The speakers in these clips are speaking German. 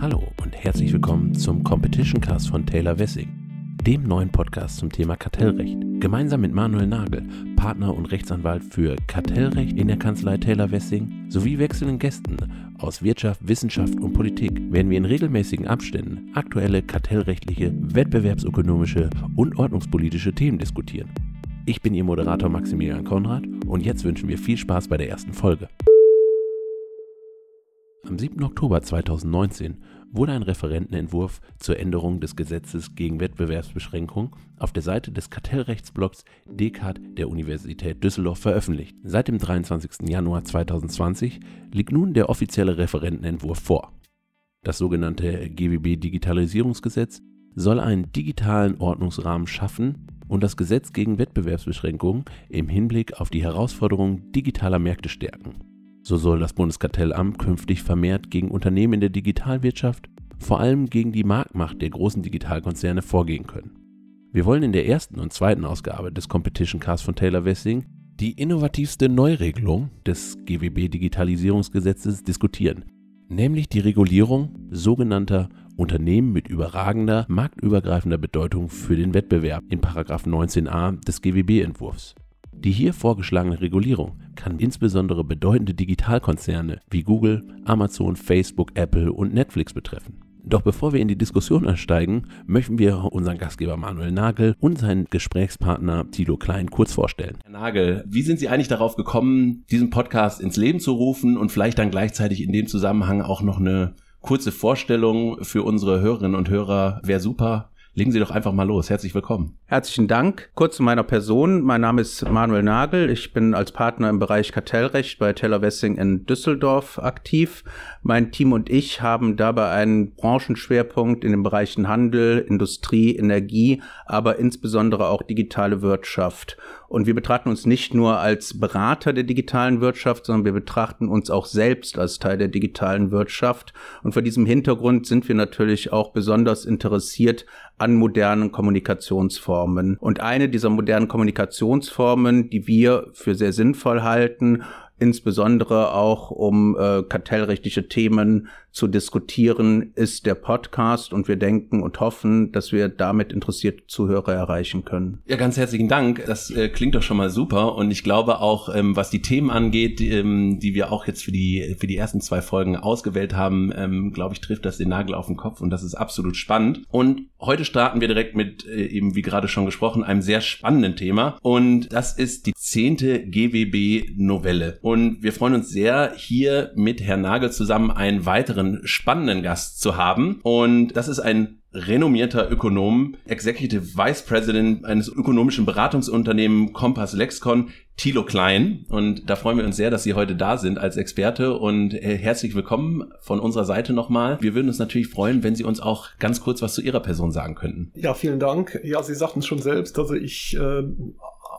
Hallo und herzlich willkommen zum Competition Cast von Taylor Wessing, dem neuen Podcast zum Thema Kartellrecht. Gemeinsam mit Manuel Nagel, Partner und Rechtsanwalt für Kartellrecht in der Kanzlei Taylor Wessing, sowie wechselnden Gästen aus Wirtschaft, Wissenschaft und Politik werden wir in regelmäßigen Abständen aktuelle kartellrechtliche, wettbewerbsökonomische und ordnungspolitische Themen diskutieren. Ich bin Ihr Moderator Maximilian Konrad und jetzt wünschen wir viel Spaß bei der ersten Folge. Am 7. Oktober 2019 wurde ein Referentenentwurf zur Änderung des Gesetzes gegen Wettbewerbsbeschränkung auf der Seite des Kartellrechtsblocks DECAT der Universität Düsseldorf veröffentlicht. Seit dem 23. Januar 2020 liegt nun der offizielle Referentenentwurf vor. Das sogenannte GWB Digitalisierungsgesetz soll einen digitalen Ordnungsrahmen schaffen und das Gesetz gegen Wettbewerbsbeschränkungen im Hinblick auf die Herausforderungen digitaler Märkte stärken. So soll das Bundeskartellamt künftig vermehrt gegen Unternehmen in der Digitalwirtschaft, vor allem gegen die Marktmacht der großen Digitalkonzerne vorgehen können. Wir wollen in der ersten und zweiten Ausgabe des Competition Cast von Taylor Wessing die innovativste Neuregelung des GWB Digitalisierungsgesetzes diskutieren, nämlich die Regulierung sogenannter Unternehmen mit überragender marktübergreifender Bedeutung für den Wettbewerb in 19a des GWB-Entwurfs. Die hier vorgeschlagene Regulierung kann insbesondere bedeutende Digitalkonzerne wie Google, Amazon, Facebook, Apple und Netflix betreffen. Doch bevor wir in die Diskussion einsteigen, möchten wir unseren Gastgeber Manuel Nagel und seinen Gesprächspartner Tilo Klein kurz vorstellen. Herr Nagel, wie sind Sie eigentlich darauf gekommen, diesen Podcast ins Leben zu rufen und vielleicht dann gleichzeitig in dem Zusammenhang auch noch eine kurze Vorstellung für unsere Hörerinnen und Hörer wäre super. Legen Sie doch einfach mal los. Herzlich willkommen. Herzlichen Dank. Kurz zu meiner Person. Mein Name ist Manuel Nagel. Ich bin als Partner im Bereich Kartellrecht bei Teller Wessing in Düsseldorf aktiv. Mein Team und ich haben dabei einen Branchenschwerpunkt in den Bereichen Handel, Industrie, Energie, aber insbesondere auch digitale Wirtschaft. Und wir betrachten uns nicht nur als Berater der digitalen Wirtschaft, sondern wir betrachten uns auch selbst als Teil der digitalen Wirtschaft. Und vor diesem Hintergrund sind wir natürlich auch besonders interessiert an modernen Kommunikationsformen. Und eine dieser modernen Kommunikationsformen, die wir für sehr sinnvoll halten insbesondere auch um äh, kartellrechtliche Themen zu diskutieren, ist der Podcast und wir denken und hoffen, dass wir damit interessierte Zuhörer erreichen können. Ja, ganz herzlichen Dank. Das äh, klingt doch schon mal super und ich glaube auch, ähm, was die Themen angeht, ähm, die wir auch jetzt für die für die ersten zwei Folgen ausgewählt haben, ähm, glaube ich, trifft das den Nagel auf den Kopf und das ist absolut spannend. Und heute starten wir direkt mit äh, eben wie gerade schon gesprochen einem sehr spannenden Thema und das ist die zehnte GWB Novelle. Wir freuen uns sehr, hier mit Herrn Nagel zusammen einen weiteren spannenden Gast zu haben. Und das ist ein renommierter Ökonom, Executive Vice President eines ökonomischen Beratungsunternehmens Compass Lexcon, Thilo Klein. Und da freuen wir uns sehr, dass Sie heute da sind als Experte und äh, herzlich willkommen von unserer Seite nochmal. Wir würden uns natürlich freuen, wenn Sie uns auch ganz kurz was zu Ihrer Person sagen könnten. Ja, vielen Dank. Ja, Sie sagten es schon selbst. Also ich äh,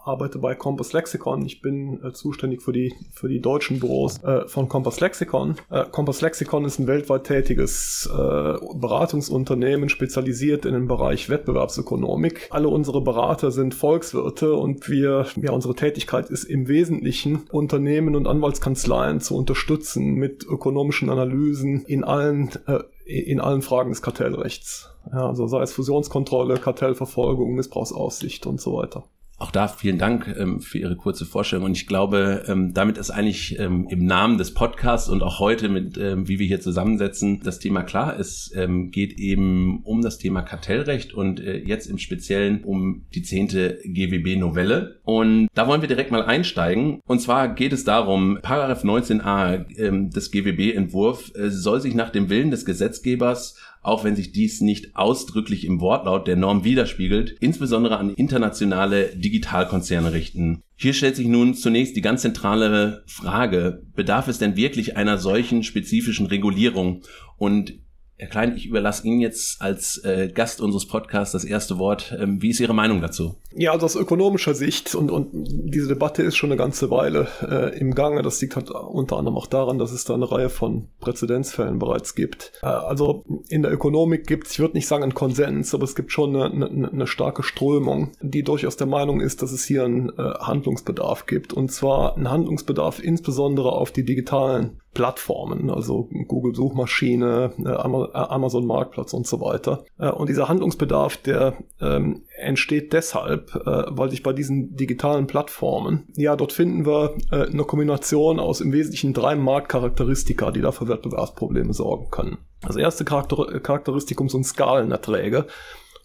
arbeite bei Compass Lexicon. Ich bin äh, zuständig für die, für die deutschen Büros äh, von Compass Lexicon. Äh, Compass Lexicon ist ein weltweit tätiges äh, Beratungsunternehmen, spezialisiert in den Bereich Wettbewerbsökonomik. Alle unsere Berater sind Volkswirte und wir, ja, unsere Tätigkeit ist im Wesentlichen, Unternehmen und Anwaltskanzleien zu unterstützen mit ökonomischen Analysen in allen äh, in allen Fragen des Kartellrechts. Ja, also sei es Fusionskontrolle, Kartellverfolgung, Missbrauchsaussicht und so weiter. Auch da vielen Dank ähm, für Ihre kurze Vorstellung. Und ich glaube, ähm, damit ist eigentlich ähm, im Namen des Podcasts und auch heute mit, ähm, wie wir hier zusammensetzen, das Thema klar. Es ähm, geht eben um das Thema Kartellrecht und äh, jetzt im Speziellen um die zehnte GWB-Novelle. Und da wollen wir direkt mal einsteigen. Und zwar geht es darum, Paragraph 19a ähm, des GWB-Entwurf äh, soll sich nach dem Willen des Gesetzgebers auch wenn sich dies nicht ausdrücklich im Wortlaut der Norm widerspiegelt, insbesondere an internationale Digitalkonzerne richten. Hier stellt sich nun zunächst die ganz zentrale Frage, bedarf es denn wirklich einer solchen spezifischen Regulierung? Und Herr Klein, ich überlasse Ihnen jetzt als äh, Gast unseres Podcasts das erste Wort. Ähm, wie ist Ihre Meinung dazu? Ja, also aus ökonomischer Sicht und, und diese Debatte ist schon eine ganze Weile äh, im Gange. Das liegt halt unter anderem auch daran, dass es da eine Reihe von Präzedenzfällen bereits gibt. Äh, also in der Ökonomik gibt es, ich würde nicht sagen einen Konsens, aber es gibt schon eine, eine, eine, starke Strömung, die durchaus der Meinung ist, dass es hier einen äh, Handlungsbedarf gibt. Und zwar einen Handlungsbedarf insbesondere auf die digitalen Plattformen, also Google Suchmaschine, äh, Amazon Marktplatz und so weiter. Äh, und dieser Handlungsbedarf, der ähm, entsteht deshalb, äh, weil sich bei diesen digitalen Plattformen, ja, dort finden wir äh, eine Kombination aus im Wesentlichen drei Marktcharakteristika, die da für Wettbewerbsprobleme sorgen können. Das erste Charakter Charakteristikum sind Skalenerträge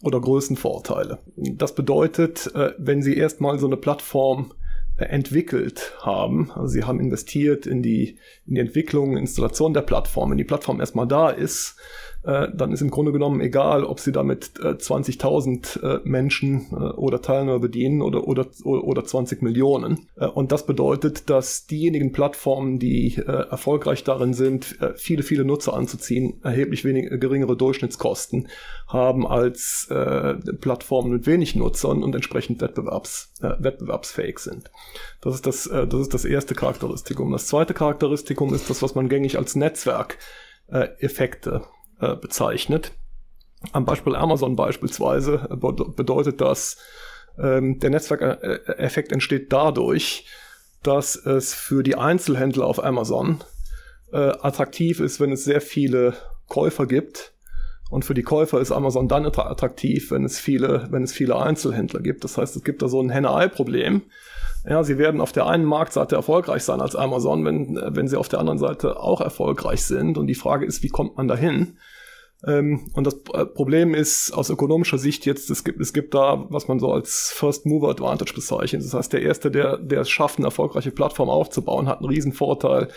oder Größenvorteile. Das bedeutet, äh, wenn Sie erstmal so eine Plattform entwickelt haben. Also sie haben investiert in die, in die Entwicklung, Installation der Plattform. Wenn die Plattform erstmal da ist, äh, dann ist im Grunde genommen egal, ob sie damit äh, 20.000 äh, Menschen äh, oder Teilnehmer bedienen oder, oder, oder 20 Millionen. Äh, und das bedeutet, dass diejenigen Plattformen, die erfolgreich darin sind, viele, viele Nutzer anzuziehen, erheblich wenig, geringere Durchschnittskosten haben als Plattformen mit wenig Nutzern und entsprechend wettbewerbs, wettbewerbsfähig sind. Das ist das, das ist das erste Charakteristikum. Das zweite Charakteristikum ist das, was man gängig als Netzwerkeffekte äh, bezeichnet. Am Beispiel Amazon beispielsweise bedeutet das, ähm, der Netzwerkeffekt entsteht dadurch, dass es für die Einzelhändler auf Amazon äh, attraktiv ist, wenn es sehr viele Käufer gibt. Und für die Käufer ist Amazon dann attraktiv, wenn es viele, wenn es viele Einzelhändler gibt. Das heißt, es gibt da so ein Henne-Ei-Problem. Ja, sie werden auf der einen Marktseite erfolgreich sein als Amazon, wenn, wenn sie auf der anderen Seite auch erfolgreich sind. Und die Frage ist, wie kommt man dahin? Ähm, und das äh, Problem ist aus ökonomischer Sicht jetzt, es gibt, es gibt da, was man so als First Mover Advantage bezeichnet. Das heißt, der Erste, der, der es schafft, eine erfolgreiche Plattform aufzubauen, hat einen riesen Vorteil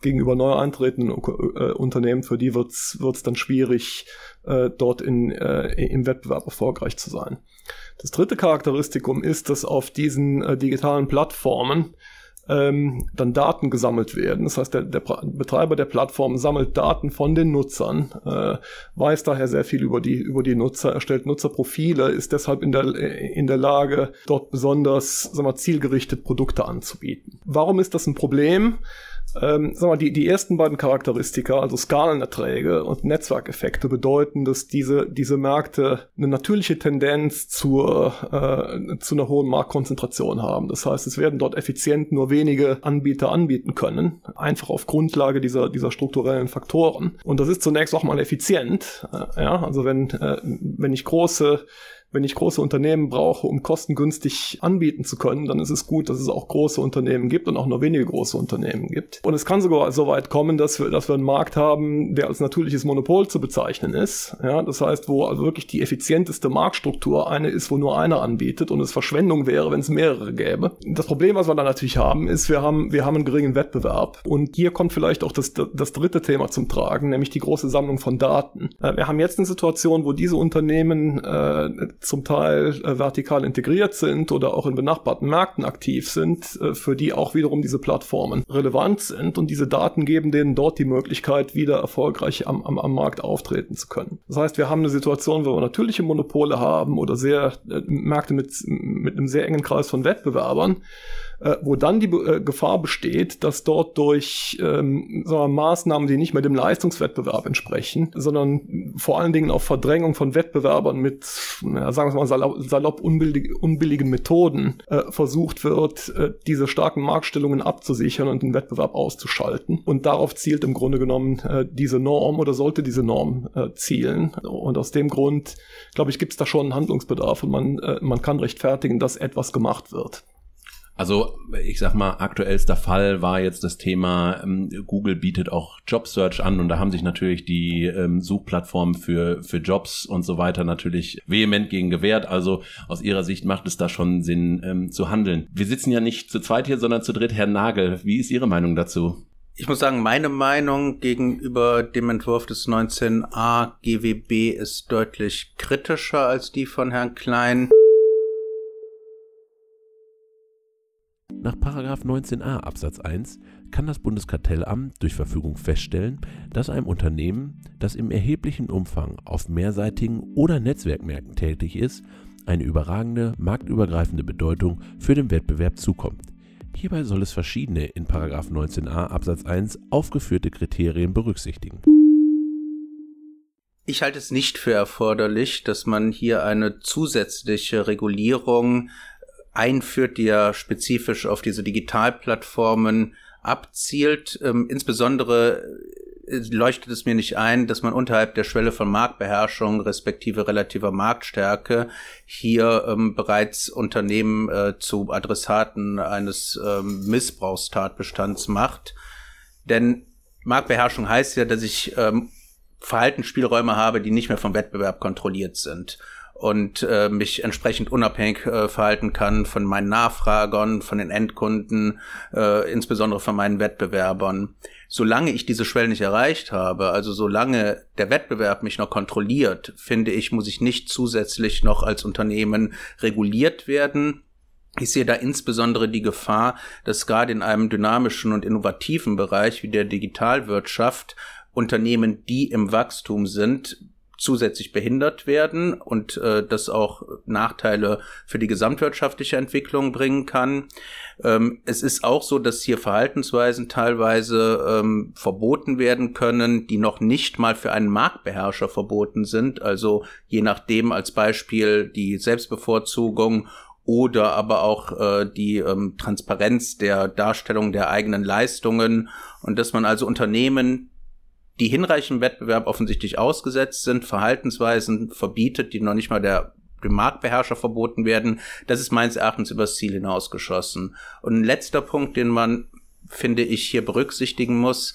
gegenüber neu eintretenden äh, Unternehmen. Für die wird es dann schwierig, äh, dort in, äh, im Wettbewerb erfolgreich zu sein. Das dritte Charakteristikum ist, dass auf diesen äh, digitalen Plattformen ähm, dann Daten gesammelt werden. Das heißt, der, der Betreiber der Plattform sammelt Daten von den Nutzern, äh, weiß daher sehr viel über die, über die Nutzer, erstellt Nutzerprofile, ist deshalb in der, in der Lage, dort besonders sagen wir, zielgerichtet Produkte anzubieten. Warum ist das ein Problem? Ähm, sag mal, die, die ersten beiden Charakteristika, also Skalenerträge und Netzwerkeffekte, bedeuten, dass diese, diese Märkte eine natürliche Tendenz zur, äh, zu einer hohen Marktkonzentration haben. Das heißt, es werden dort effizient nur wenige Anbieter anbieten können, einfach auf Grundlage dieser, dieser strukturellen Faktoren. Und das ist zunächst auch mal effizient. Äh, ja, also wenn, äh, wenn ich große wenn ich große Unternehmen brauche, um kostengünstig anbieten zu können, dann ist es gut, dass es auch große Unternehmen gibt und auch nur wenige große Unternehmen gibt. Und es kann sogar so weit kommen, dass wir, dass wir einen Markt haben, der als natürliches Monopol zu bezeichnen ist. Ja, das heißt, wo also wirklich die effizienteste Marktstruktur eine ist, wo nur einer anbietet und es Verschwendung wäre, wenn es mehrere gäbe. Das Problem, was wir dann natürlich haben, ist, wir haben, wir haben einen geringen Wettbewerb. Und hier kommt vielleicht auch das, das dritte Thema zum Tragen, nämlich die große Sammlung von Daten. Äh, wir haben jetzt eine Situation, wo diese Unternehmen äh, zum Teil äh, vertikal integriert sind oder auch in benachbarten Märkten aktiv sind, äh, für die auch wiederum diese Plattformen relevant sind und diese Daten geben denen dort die Möglichkeit, wieder erfolgreich am, am, am Markt auftreten zu können. Das heißt, wir haben eine Situation, wo wir natürliche Monopole haben oder sehr äh, Märkte mit, mit einem sehr engen Kreis von Wettbewerbern, äh, wo dann die äh, Gefahr besteht, dass dort durch ähm, wir, Maßnahmen, die nicht mehr dem Leistungswettbewerb entsprechen, sondern vor allen Dingen auf Verdrängung von Wettbewerbern mit, ja, sagen wir mal salopp, salopp unbillig, unbilligen Methoden äh, versucht wird, äh, diese starken Marktstellungen abzusichern und den Wettbewerb auszuschalten. Und darauf zielt im Grunde genommen äh, diese Norm oder sollte diese Norm äh, zielen. Und aus dem Grund, glaube ich, gibt es da schon einen Handlungsbedarf und man, man kann rechtfertigen, dass etwas gemacht wird. Also ich sag mal, aktuellster Fall war jetzt das Thema, ähm, Google bietet auch Jobsearch an und da haben sich natürlich die ähm, Suchplattformen für, für Jobs und so weiter natürlich vehement gegen gewehrt. Also aus ihrer Sicht macht es da schon Sinn ähm, zu handeln. Wir sitzen ja nicht zu zweit hier, sondern zu dritt. Herr Nagel, wie ist Ihre Meinung dazu? Ich muss sagen, meine Meinung gegenüber dem Entwurf des 19a GWB ist deutlich kritischer als die von Herrn Klein. Nach 19a Absatz 1 kann das Bundeskartellamt durch Verfügung feststellen, dass einem Unternehmen, das im erheblichen Umfang auf mehrseitigen oder Netzwerkmärkten tätig ist, eine überragende, marktübergreifende Bedeutung für den Wettbewerb zukommt. Hierbei soll es verschiedene in 19a Absatz 1 aufgeführte Kriterien berücksichtigen. Ich halte es nicht für erforderlich, dass man hier eine zusätzliche Regulierung einführt, die ja spezifisch auf diese Digitalplattformen abzielt. Ähm, insbesondere äh, leuchtet es mir nicht ein, dass man unterhalb der Schwelle von Marktbeherrschung respektive relativer Marktstärke hier ähm, bereits Unternehmen äh, zu Adressaten eines ähm, Missbrauchstatbestands macht. Denn Marktbeherrschung heißt ja, dass ich ähm, Verhaltensspielräume habe, die nicht mehr vom Wettbewerb kontrolliert sind und äh, mich entsprechend unabhängig äh, verhalten kann von meinen Nachfragern, von den Endkunden, äh, insbesondere von meinen Wettbewerbern. Solange ich diese Schwelle nicht erreicht habe, also solange der Wettbewerb mich noch kontrolliert, finde ich, muss ich nicht zusätzlich noch als Unternehmen reguliert werden. Ich sehe da insbesondere die Gefahr, dass gerade in einem dynamischen und innovativen Bereich wie der Digitalwirtschaft Unternehmen, die im Wachstum sind, zusätzlich behindert werden und äh, das auch Nachteile für die gesamtwirtschaftliche Entwicklung bringen kann. Ähm, es ist auch so, dass hier Verhaltensweisen teilweise ähm, verboten werden können, die noch nicht mal für einen Marktbeherrscher verboten sind. Also je nachdem als Beispiel die Selbstbevorzugung oder aber auch äh, die ähm, Transparenz der Darstellung der eigenen Leistungen und dass man also Unternehmen, die hinreichend Wettbewerb offensichtlich ausgesetzt sind, Verhaltensweisen verbietet, die noch nicht mal der dem Marktbeherrscher verboten werden, das ist meines Erachtens übers Ziel hinausgeschossen. Und ein letzter Punkt, den man, finde ich, hier berücksichtigen muss,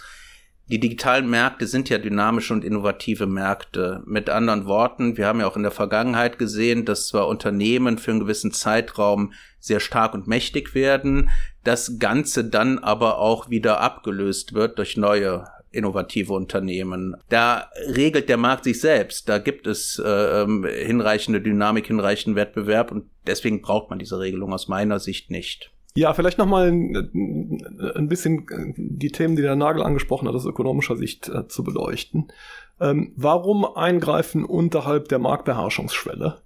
die digitalen Märkte sind ja dynamische und innovative Märkte. Mit anderen Worten, wir haben ja auch in der Vergangenheit gesehen, dass zwar Unternehmen für einen gewissen Zeitraum sehr stark und mächtig werden, das Ganze dann aber auch wieder abgelöst wird durch neue innovative Unternehmen. Da regelt der Markt sich selbst. Da gibt es äh, ähm, hinreichende Dynamik, hinreichenden Wettbewerb und deswegen braucht man diese Regelung aus meiner Sicht nicht. Ja, vielleicht nochmal ein, ein bisschen die Themen, die der Nagel angesprochen hat, aus ökonomischer Sicht äh, zu beleuchten. Ähm, warum eingreifen unterhalb der Marktbeherrschungsschwelle?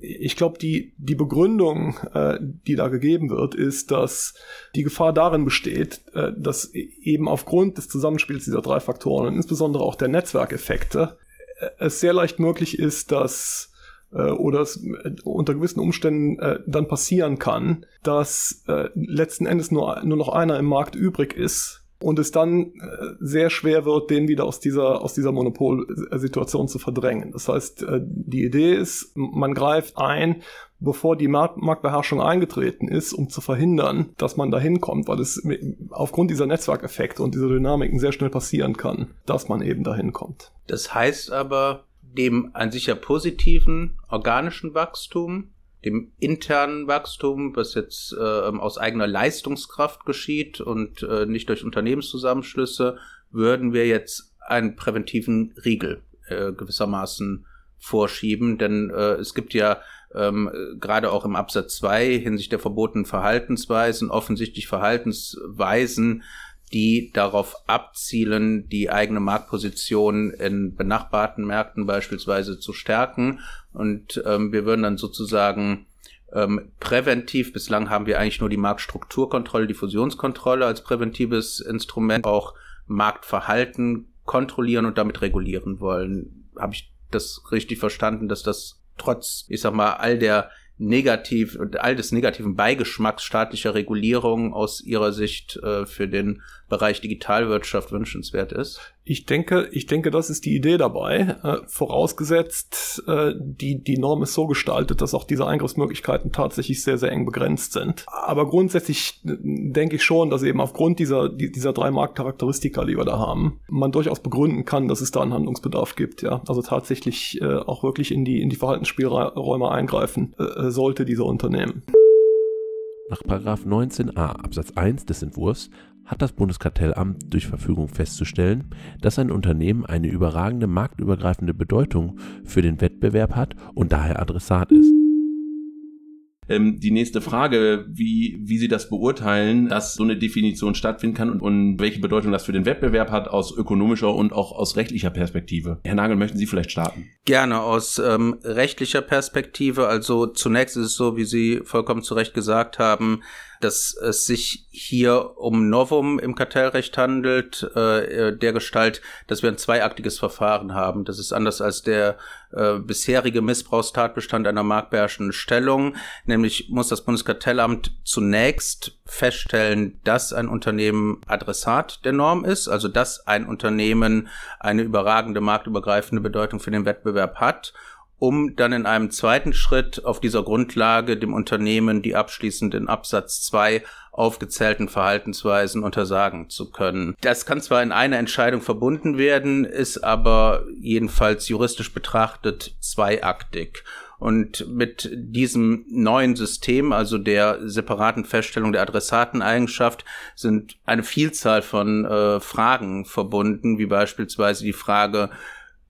Ich glaube, die, die Begründung, äh, die da gegeben wird, ist, dass die Gefahr darin besteht, äh, dass eben aufgrund des Zusammenspiels dieser drei Faktoren und insbesondere auch der Netzwerkeffekte äh, es sehr leicht möglich ist, dass äh, oder es äh, unter gewissen Umständen äh, dann passieren kann, dass äh, letzten Endes nur, nur noch einer im Markt übrig ist und es dann äh, sehr schwer wird, den wieder aus dieser, aus dieser Monopolsituation zu verdrängen. Das heißt, äh, die Idee ist, man greift ein, bevor die Marktbeherrschung eingetreten ist, um zu verhindern, dass man da hinkommt, weil es aufgrund dieser Netzwerkeffekte und dieser Dynamiken sehr schnell passieren kann, dass man eben dahin kommt. Das heißt aber, dem an sich ja positiven organischen Wachstum dem internen Wachstum, was jetzt äh, aus eigener Leistungskraft geschieht und äh, nicht durch Unternehmenszusammenschlüsse, würden wir jetzt einen präventiven Riegel äh, gewissermaßen vorschieben. Denn äh, es gibt ja ähm, gerade auch im Absatz 2 hinsichtlich der verbotenen Verhaltensweisen offensichtlich Verhaltensweisen, die darauf abzielen, die eigene Marktposition in benachbarten Märkten beispielsweise zu stärken. Und ähm, wir würden dann sozusagen ähm, präventiv, bislang haben wir eigentlich nur die Marktstrukturkontrolle, die Fusionskontrolle als präventives Instrument, auch Marktverhalten kontrollieren und damit regulieren wollen. Habe ich das richtig verstanden, dass das trotz, ich sag mal, all der negativ und all des negativen Beigeschmacks staatlicher Regulierung aus Ihrer Sicht äh, für den Bereich Digitalwirtschaft wünschenswert ist? Ich denke, ich denke, das ist die Idee dabei. Äh, vorausgesetzt, äh, die, die Norm ist so gestaltet, dass auch diese Eingriffsmöglichkeiten tatsächlich sehr, sehr eng begrenzt sind. Aber grundsätzlich äh, denke ich schon, dass eben aufgrund dieser, dieser drei Marktcharakteristika, die wir da haben, man durchaus begründen kann, dass es da einen Handlungsbedarf gibt. Ja, also tatsächlich äh, auch wirklich in die, in die Verhaltensspielräume eingreifen äh, sollte dieser Unternehmen. Nach 19a Absatz 1 des Entwurfs hat das Bundeskartellamt durch Verfügung festzustellen, dass ein Unternehmen eine überragende marktübergreifende Bedeutung für den Wettbewerb hat und daher Adressat ist. Ähm, die nächste Frage, wie, wie Sie das beurteilen, dass so eine Definition stattfinden kann und, und welche Bedeutung das für den Wettbewerb hat aus ökonomischer und auch aus rechtlicher Perspektive. Herr Nagel, möchten Sie vielleicht starten? Gerne aus ähm, rechtlicher Perspektive. Also zunächst ist es so, wie Sie vollkommen zu Recht gesagt haben, dass es sich hier um Novum im Kartellrecht handelt, äh, der Gestalt, dass wir ein zweiaktiges Verfahren haben. Das ist anders als der äh, bisherige Missbrauchstatbestand einer marktbeherrschenden Stellung. Nämlich muss das Bundeskartellamt zunächst feststellen, dass ein Unternehmen Adressat der Norm ist, also dass ein Unternehmen eine überragende marktübergreifende Bedeutung für den Wettbewerb hat um dann in einem zweiten Schritt auf dieser Grundlage dem Unternehmen die abschließend in Absatz 2 aufgezählten Verhaltensweisen untersagen zu können. Das kann zwar in einer Entscheidung verbunden werden, ist aber jedenfalls juristisch betrachtet zweiaktig. Und mit diesem neuen System, also der separaten Feststellung der Adressateneigenschaft, sind eine Vielzahl von äh, Fragen verbunden, wie beispielsweise die Frage,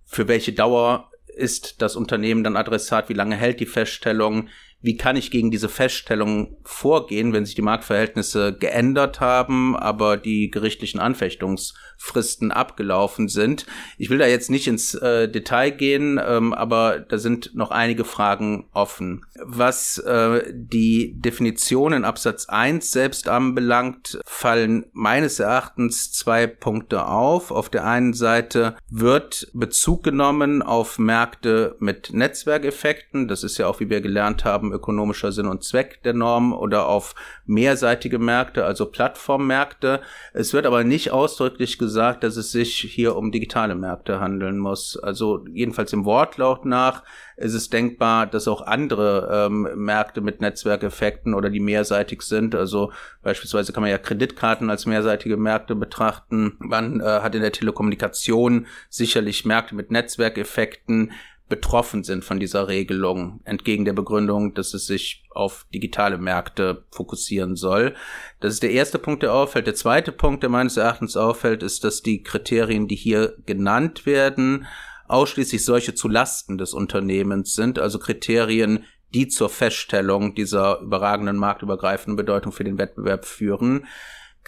für welche Dauer ist das Unternehmen dann Adressat, wie lange hält die Feststellung, wie kann ich gegen diese Feststellung vorgehen, wenn sich die Marktverhältnisse geändert haben, aber die gerichtlichen Anfechtungsfristen abgelaufen sind. Ich will da jetzt nicht ins äh, Detail gehen, ähm, aber da sind noch einige Fragen offen. Was äh, die Definition in Absatz 1 selbst anbelangt, fallen meines Erachtens zwei Punkte auf. Auf der einen Seite wird Bezug genommen auf Märkte mit Netzwerkeffekten. Das ist ja auch, wie wir gelernt haben, haben, ökonomischer Sinn und Zweck der Norm oder auf mehrseitige Märkte, also Plattformmärkte. Es wird aber nicht ausdrücklich gesagt, dass es sich hier um digitale Märkte handeln muss. Also jedenfalls im Wortlaut nach ist es denkbar, dass auch andere ähm, Märkte mit Netzwerkeffekten oder die mehrseitig sind, also beispielsweise kann man ja Kreditkarten als mehrseitige Märkte betrachten. Man äh, hat in der Telekommunikation sicherlich Märkte mit Netzwerkeffekten betroffen sind von dieser Regelung, entgegen der Begründung, dass es sich auf digitale Märkte fokussieren soll. Das ist der erste Punkt, der auffällt. Der zweite Punkt, der meines Erachtens auffällt, ist, dass die Kriterien, die hier genannt werden, ausschließlich solche zu Lasten des Unternehmens sind, also Kriterien, die zur Feststellung dieser überragenden marktübergreifenden Bedeutung für den Wettbewerb führen.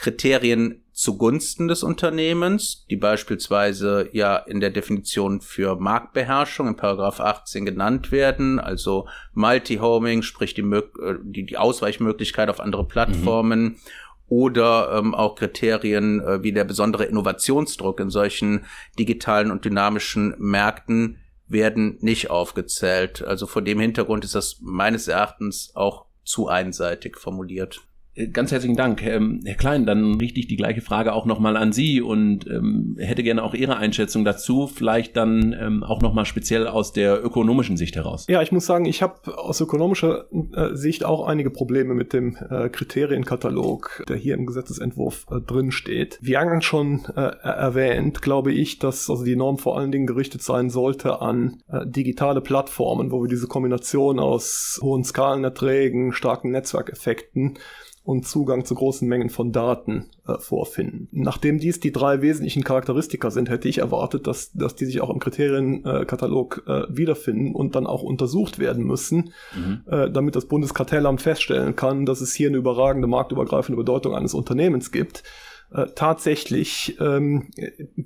Kriterien zugunsten des Unternehmens, die beispielsweise ja in der Definition für Marktbeherrschung in Paragraph 18 genannt werden, also Multi-Homing, sprich die, äh, die, die Ausweichmöglichkeit auf andere Plattformen mhm. oder ähm, auch Kriterien äh, wie der besondere Innovationsdruck in solchen digitalen und dynamischen Märkten werden nicht aufgezählt. Also vor dem Hintergrund ist das meines Erachtens auch zu einseitig formuliert. Äh, ganz herzlichen Dank. Ähm, Herr Klein, dann richte ich die gleiche Frage auch nochmal an Sie und ähm, hätte gerne auch Ihre Einschätzung dazu, vielleicht dann ähm, auch nochmal speziell aus der ökonomischen Sicht heraus. Ja, ich muss sagen, ich habe aus ökonomischer äh, Sicht auch einige Probleme mit dem äh, Kriterienkatalog, der hier im Gesetzesentwurf äh, drin steht. Wie eingangs schon äh, erwähnt, glaube ich, dass also die Norm vor allen Dingen gerichtet sein sollte an äh, digitale Plattformen, wo wir diese Kombination aus hohen Skalenerträgen, starken Netzwerkeffekten und Zugang zu großen Mengen von Daten äh, vorfinden. Nachdem dies die drei wesentlichen Charakteristika sind, hätte ich erwartet, dass, dass die sich auch im Kriterienkatalog äh, wiederfinden und dann auch untersucht werden müssen, mhm. äh, damit das Bundeskartellamt feststellen kann, dass es hier eine überragende marktübergreifende Bedeutung eines Unternehmens gibt äh, tatsächlich ähm,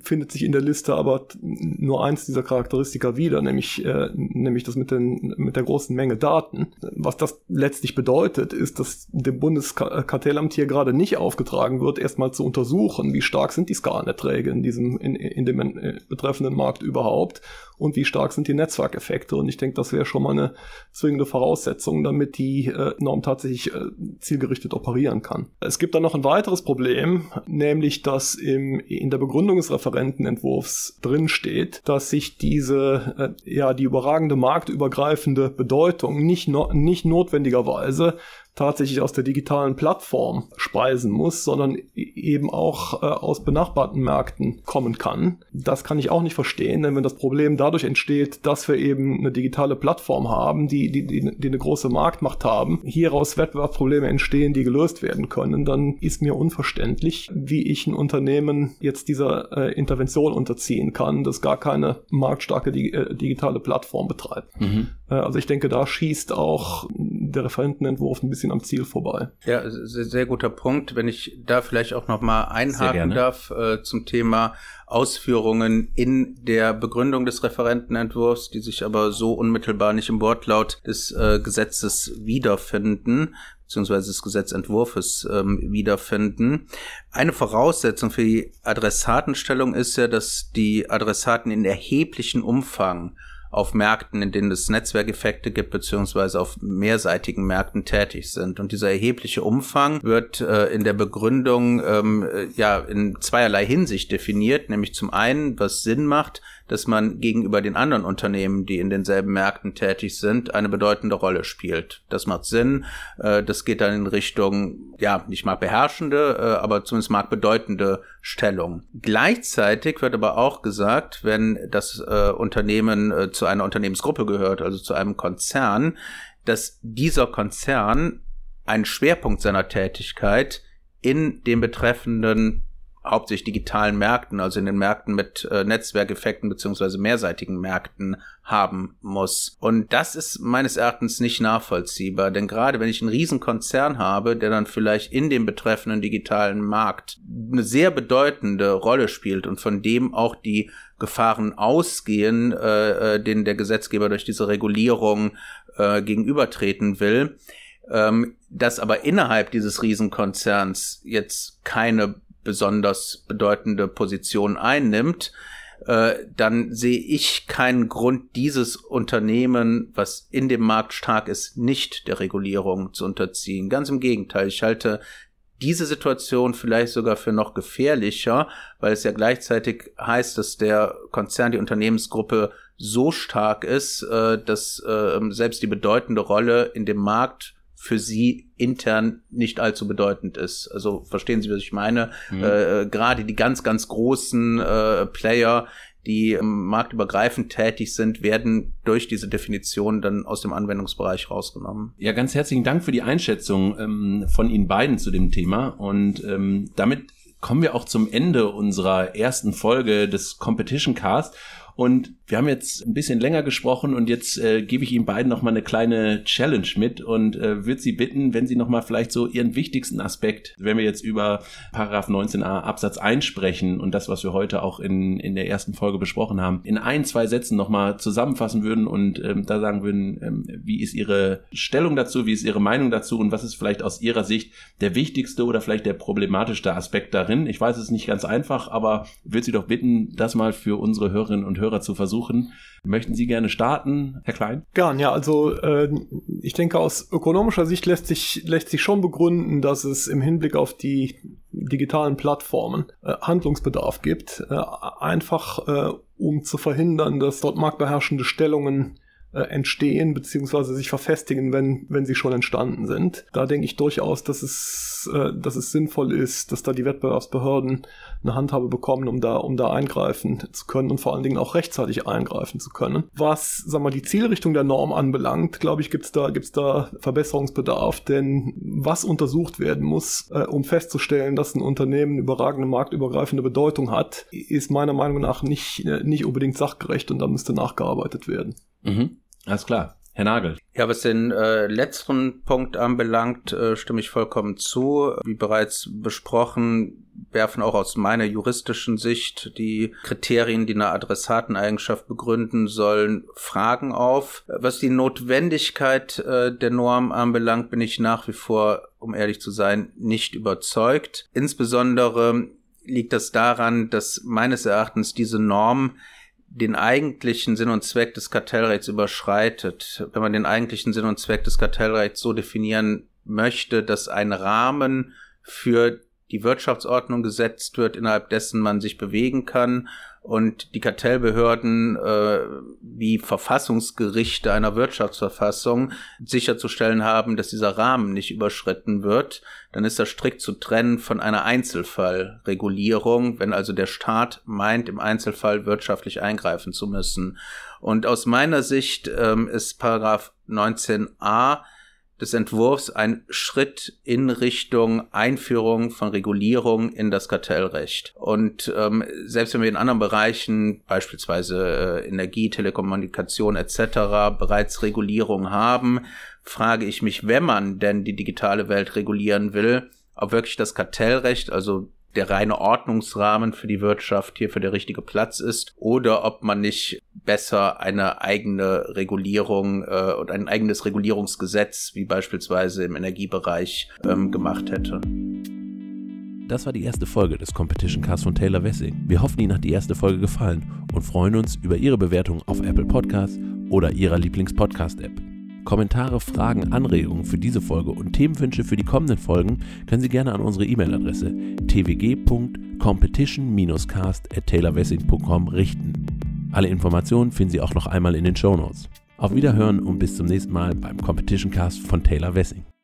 findet sich in der Liste aber nur eins dieser Charakteristika wieder, nämlich, äh, nämlich das mit, den, mit der großen Menge Daten. Was das letztlich bedeutet, ist, dass dem Bundeskartellamt hier gerade nicht aufgetragen wird, erstmal zu untersuchen, wie stark sind die Skalerträge in diesem, in, in dem äh, betreffenden Markt überhaupt und wie stark sind die Netzwerkeffekte. Und ich denke, das wäre schon mal eine zwingende Voraussetzung, damit die äh, Norm tatsächlich äh, zielgerichtet operieren kann. Es gibt dann noch ein weiteres Problem, nämlich dass im, in der Begründung des Referentenentwurfs drin steht, dass sich diese, äh, ja, die überragende marktübergreifende Bedeutung nicht, no nicht notwendigerweise tatsächlich aus der digitalen Plattform speisen muss, sondern e-, eben auch äh, aus benachbarten Märkten kommen kann. Das kann ich auch nicht verstehen, denn wenn das Problem dadurch entsteht, dass wir eben eine digitale Plattform haben, die, die, die, die eine große Marktmacht haben, hieraus Wettbewerbsprobleme entstehen, die gelöst werden können, dann ist mir unverständlich, wie ich ein Unternehmen jetzt dieser äh, Intervention unterziehen kann, das gar keine marktstarke äh, digitale Plattform betreibt. Mhm. Äh, also ich denke, da schießt auch der Referentenentwurf ein bisschen am Ziel vorbei. Ja, sehr, sehr guter Punkt. Wenn ich da vielleicht auch noch mal einhaken darf äh, zum Thema Ausführungen in der Begründung des Referentenentwurfs, die sich aber so unmittelbar nicht im Wortlaut des äh, Gesetzes wiederfinden beziehungsweise des Gesetzentwurfes ähm, wiederfinden. Eine Voraussetzung für die Adressatenstellung ist ja, dass die Adressaten in erheblichen Umfang auf Märkten, in denen es Netzwerkeffekte gibt, beziehungsweise auf mehrseitigen Märkten tätig sind. Und dieser erhebliche Umfang wird äh, in der Begründung ähm, äh, ja in zweierlei Hinsicht definiert, nämlich zum einen, was Sinn macht, dass man gegenüber den anderen Unternehmen, die in denselben Märkten tätig sind, eine bedeutende Rolle spielt. Das macht Sinn. Äh, das geht dann in Richtung, ja, nicht mal beherrschende, äh, aber zumindest marktbedeutende Stellung. Gleichzeitig wird aber auch gesagt, wenn das äh, Unternehmen zu einer Unternehmensgruppe gehört, also zu einem Konzern, dass dieser Konzern einen Schwerpunkt seiner Tätigkeit in dem betreffenden hauptsächlich digitalen Märkten, also in den Märkten mit äh, Netzwerkeffekten beziehungsweise mehrseitigen Märkten haben muss. Und das ist meines Erachtens nicht nachvollziehbar, denn gerade wenn ich einen Riesenkonzern habe, der dann vielleicht in dem betreffenden digitalen Markt eine sehr bedeutende Rolle spielt und von dem auch die Gefahren ausgehen, äh, äh denen der Gesetzgeber durch diese Regulierung äh, gegenübertreten will, ähm, dass aber innerhalb dieses Riesenkonzerns jetzt keine besonders bedeutende Position einnimmt, äh, dann sehe ich keinen Grund, dieses Unternehmen, was in dem Markt stark ist, nicht der Regulierung zu unterziehen. Ganz im Gegenteil, ich halte diese Situation vielleicht sogar für noch gefährlicher, weil es ja gleichzeitig heißt, dass der Konzern, die Unternehmensgruppe so stark ist, äh, dass äh, selbst die bedeutende Rolle in dem Markt für sie intern nicht allzu bedeutend ist. Also verstehen Sie, was ich meine? Mhm. Äh, Gerade die ganz, ganz großen äh, Player, die ähm, marktübergreifend tätig sind, werden durch diese Definition dann aus dem Anwendungsbereich rausgenommen. Ja, ganz herzlichen Dank für die Einschätzung ähm, von Ihnen beiden zu dem Thema. Und ähm, damit kommen wir auch zum Ende unserer ersten Folge des Competition Cast. Und wir haben jetzt ein bisschen länger gesprochen und jetzt äh, gebe ich Ihnen beiden noch mal eine kleine Challenge mit und äh, würde Sie bitten, wenn Sie noch mal vielleicht so Ihren wichtigsten Aspekt, wenn wir jetzt über Paragraph 19a Absatz 1 sprechen und das, was wir heute auch in, in der ersten Folge besprochen haben, in ein, zwei Sätzen noch mal zusammenfassen würden und ähm, da sagen würden, ähm, wie ist Ihre Stellung dazu, wie ist Ihre Meinung dazu und was ist vielleicht aus Ihrer Sicht der wichtigste oder vielleicht der problematischste Aspekt darin. Ich weiß, es ist nicht ganz einfach, aber würde Sie doch bitten, das mal für unsere Hörerinnen und Hörer zu versuchen. Möchten Sie gerne starten, Herr Klein? Gern, ja. Also äh, ich denke, aus ökonomischer Sicht lässt sich, lässt sich schon begründen, dass es im Hinblick auf die digitalen Plattformen äh, Handlungsbedarf gibt. Äh, einfach äh, um zu verhindern, dass dort marktbeherrschende Stellungen äh, entstehen beziehungsweise sich verfestigen, wenn, wenn sie schon entstanden sind. Da denke ich durchaus, dass es, äh, dass es sinnvoll ist, dass da die Wettbewerbsbehörden eine Handhabe bekommen, um da, um da eingreifen zu können und vor allen Dingen auch rechtzeitig eingreifen zu können. Was, sag mal, die Zielrichtung der Norm anbelangt, glaube ich, gibt's da, gibt's da Verbesserungsbedarf, denn was untersucht werden muss, äh, um festzustellen, dass ein Unternehmen überragende marktübergreifende Bedeutung hat, ist meiner Meinung nach nicht, äh, nicht unbedingt sachgerecht und da müsste nachgearbeitet werden. Mhm. Alles klar. Herr Nagel. Ja, was den äh, letzten Punkt anbelangt, äh, stimme ich vollkommen zu. Wie bereits besprochen, werfen auch aus meiner juristischen Sicht die Kriterien, die eine Adressateneigenschaft begründen sollen, Fragen auf. Was die Notwendigkeit äh, der Norm anbelangt, bin ich nach wie vor, um ehrlich zu sein, nicht überzeugt. Insbesondere liegt das daran, dass meines Erachtens diese Norm den eigentlichen Sinn und Zweck des Kartellrechts überschreitet, wenn man den eigentlichen Sinn und Zweck des Kartellrechts so definieren möchte, dass ein Rahmen für die Wirtschaftsordnung gesetzt wird, innerhalb dessen man sich bewegen kann und die Kartellbehörden äh, wie Verfassungsgerichte einer Wirtschaftsverfassung sicherzustellen haben, dass dieser Rahmen nicht überschritten wird, dann ist das strikt zu trennen von einer Einzelfallregulierung, wenn also der Staat meint, im Einzelfall wirtschaftlich eingreifen zu müssen. Und aus meiner Sicht ähm, ist Paragraph 19a des Entwurfs ein Schritt in Richtung Einführung von Regulierung in das Kartellrecht. Und ähm, selbst wenn wir in anderen Bereichen, beispielsweise äh, Energie, Telekommunikation etc., bereits Regulierung haben, frage ich mich, wenn man denn die digitale Welt regulieren will, ob wirklich das Kartellrecht, also der reine Ordnungsrahmen für die Wirtschaft hierfür der richtige Platz ist oder ob man nicht besser eine eigene Regulierung äh, und ein eigenes Regulierungsgesetz wie beispielsweise im Energiebereich ähm, gemacht hätte. Das war die erste Folge des Competition Cast von Taylor Wessing. Wir hoffen, Ihnen hat die erste Folge gefallen und freuen uns über Ihre Bewertung auf Apple Podcasts oder Ihrer Lieblings-Podcast-App. Kommentare, Fragen, Anregungen für diese Folge und Themenwünsche für die kommenden Folgen können Sie gerne an unsere E-Mail-Adresse twg.competition-cast.taylorwessing.com richten. Alle Informationen finden Sie auch noch einmal in den Show Notes. Auf Wiederhören und bis zum nächsten Mal beim Competition Cast von Taylor Wessing.